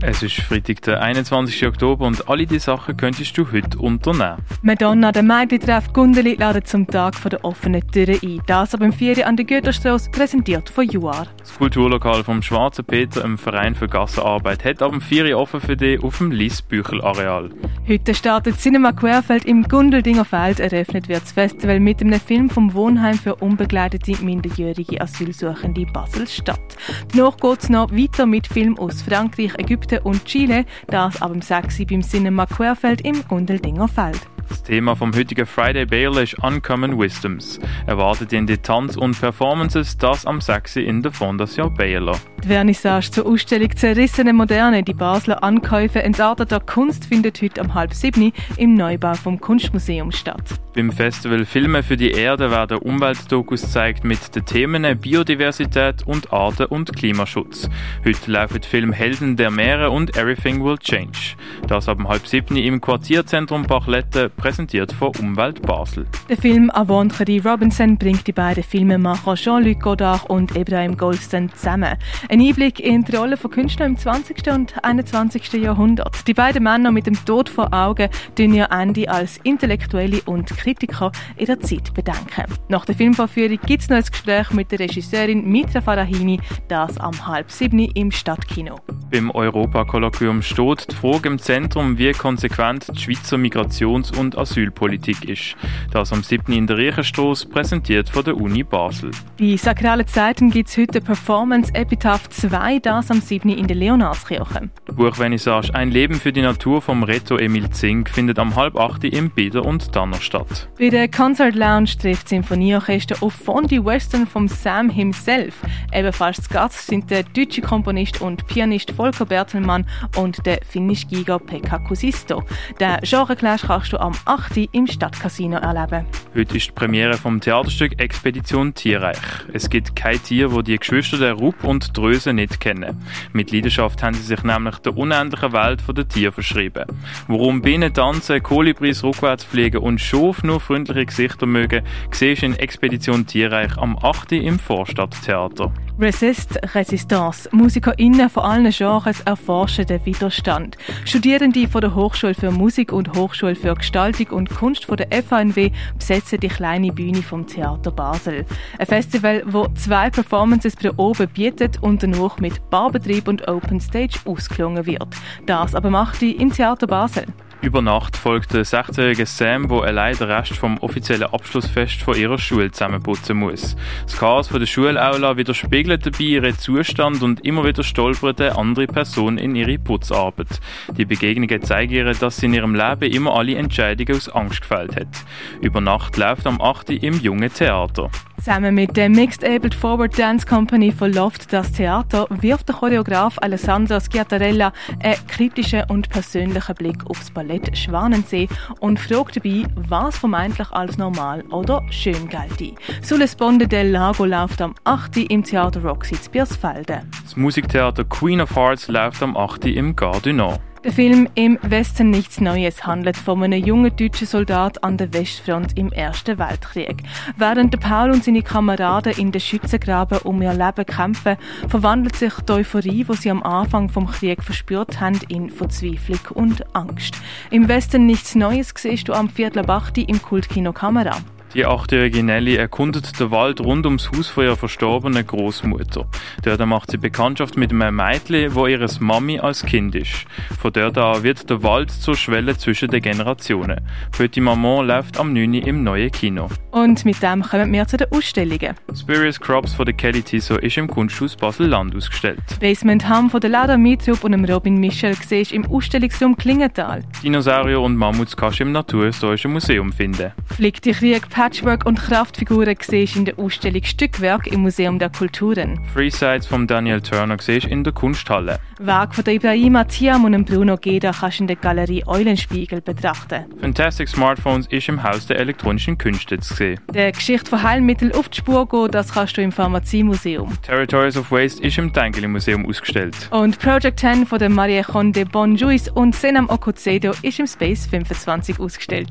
Es ist Freitag, der 21. Oktober und alle diese Sachen könntest du heute unternehmen. Madonna, der Mädchen-Treff Gundeli, laden zum Tag der offenen Türe ein. Das ab dem 4. an der Güterstrasse, präsentiert von Juar. Das Kulturlokal vom Schwarzen Peter im Verein für Gassenarbeit hat ab dem 4. offen für dich auf dem Lies-Büchel-Areal. Heute startet Cinema Querfeld im Gundeldinger Feld. Eröffnet wird das Festival mit einem Film vom Wohnheim für unbegleitete minderjährige Asylsuchende Basel-Stadt. Danach geht es noch weiter mit Filmen aus Frankreich, Ägypten und Chile, das ab dem 6. beim Cinema Querfeld im Gundeldinger Feld. Das Thema vom heutigen Friday Baylor ist Uncommon Wisdoms. Erwartet in die Tanz- und Performances das am 6. in der Fondation Baylor. Die Vernissage zur Ausstellung Zerrissene Moderne, die Basler Ankäufe entarteter Kunst findet heute um halb sieben im Neubau vom Kunstmuseum statt. Beim Festival Filme für die Erde werden Umweltdokus gezeigt mit den Themen Biodiversität und Arten- und Klimaschutz. Heute laufen die Filme Helden der Meere und Everything Will Change. Das ab halb sieben im Quartierzentrum Bachlette, präsentiert von Umwelt Basel. Der Film Avantrerie Robinson bringt die beiden Filmemacher Jean-Luc Godard und Ibrahim Goldstein zusammen. Ein Einblick in die Rolle von Künstlern im 20. und 21. Jahrhundert. Die beiden Männer mit dem Tod vor Augen tun ihr Ende als Intellektuelle und Kritiker ihrer Zeit bedenken. Nach der Filmvorführung gibt es noch ein Gespräch mit der Regisseurin Mitra Farahini, das am halb sieben im Stadtkino. Beim Europakolloquium steht die Frage im Zentrum, wie konsequent die Schweizer Migrations- und Asylpolitik ist. Das am 7. in der Riechenstrasse, präsentiert von der Uni Basel. Bei sakralen Zeiten gibt es heute Performance Epitaph 2, das am 7. in der Leonardskirche. Die Buchvernissage Ein Leben für die Natur vom Reto Emil Zink findet am halb 8. im Bieder und Tanner statt. Bei der Concert Lounge trifft Sinfonieorchester auf Fondue Western vom Sam himself. Ebenfalls zu Gast sind der deutsche Komponist und Pianist Volker Bertelmann und der finnische Giga Pekka Kusisto. Den Genre-Clash kannst du am 8. im Stadtcasino erleben. Heute ist die Premiere vom Theaterstück Expedition Tierreich. Es gibt kein Tier, wo die Geschwister der Rupp und Dröse nicht kennen. Mit Leidenschaft haben sie sich nämlich der unendlichen Welt der Tiere verschrieben. Warum Bienen tanzen, Kolibris rückwärts fliegen und Schof nur freundliche Gesichter mögen, siehst du in Expedition Tierreich am 8. im Vorstadttheater. Resist Resistance. MusikerInnen von allen Genres erforschen den Widerstand. Studierende von der Hochschule für Musik und Hochschule für Gestaltung und Kunst von der FANW besetzen die kleine Bühne vom Theater Basel. Ein Festival, wo zwei Performances pro Oben bietet und danach mit Barbetrieb und Open Stage ausgelungen wird. Das aber macht die im Theater Basel. Über Nacht folgt der 16-jährige Sam, der allein den Rest vom offiziellen Abschlussfest von ihrer Schule zusammenputzen muss. Das Chaos von der Schulaula widerspiegelt dabei ihren Zustand und immer wieder stolpert eine andere Person in ihre Putzarbeit. Die Begegnungen zeigen ihr, dass sie in ihrem Leben immer alle Entscheidungen aus Angst gefällt hat. Über Nacht läuft am 8. im Jungen Theater. Zusammen mit der Mixed Abled Forward Dance Company von Loft das Theater wirft der Choreograf Alessandro Schiattarella einen kritischen und persönlichen Blick aufs Ballett Schwanensee und fragt dabei, was vermeintlich als normal oder schön gelte. Sulle Sponde del Lago läuft am 8. im Theater Roxy zu Biersfelde. Das Musiktheater Queen of Hearts läuft am 8. im Gare. Der Film Im Westen nichts Neues handelt von einem jungen deutschen Soldat an der Westfront im Ersten Weltkrieg. Während der Paul und seine Kameraden in den Schützengraben um ihr Leben kämpfen, verwandelt sich die Euphorie, die sie am Anfang vom Krieg verspürt haben, in Verzweiflung und Angst. Im Westen nichts Neues siehst du am Viertel im Kultkino Kamera. Die achtjährige Nelly erkundet den Wald rund ums Haus von ihrer verstorbenen Großmutter. Dort macht sie Bekanntschaft mit einem Mädchen, wo ihres Mami als Kind ist. Von dort an wird der Wald zur Schwelle zwischen den Generationen. Petit Maman läuft am 9. im neuen Kino. Und mit dem kommen wir zu den Ausstellungen. Spurious Crops von der Kelly Tiso ist im Kunsthaus Basel-Land ausgestellt. Basement Ham von der Lada Mitrup und dem Robin Michel siehst im Ausstellungsraum Klingenthal. Dinosaurier und Mammuts kannst du im Naturhistorischen Museum finden. Fliegt die Krieg Patchwork und Kraftfiguren siehst in der Ausstellung Stückwerk im Museum der Kulturen. Free Sides von Daniel Turner siehst in der Kunsthalle. Werk von der Ibrahima Tiam und Bruno Geda kannst du in der Galerie Eulenspiegel betrachten. Fantastic Smartphones ist im Haus der elektronischen Künste zu sehen. Der Geschichte von Heilmitteln auf die Spur gehen, das kannst du im Pharmaziemuseum. Territories of Waste ist im Tengeli Museum ausgestellt. Und Project 10 von der Marie Conde Bonjuis und Senam Okozedo ist im Space 25 ausgestellt.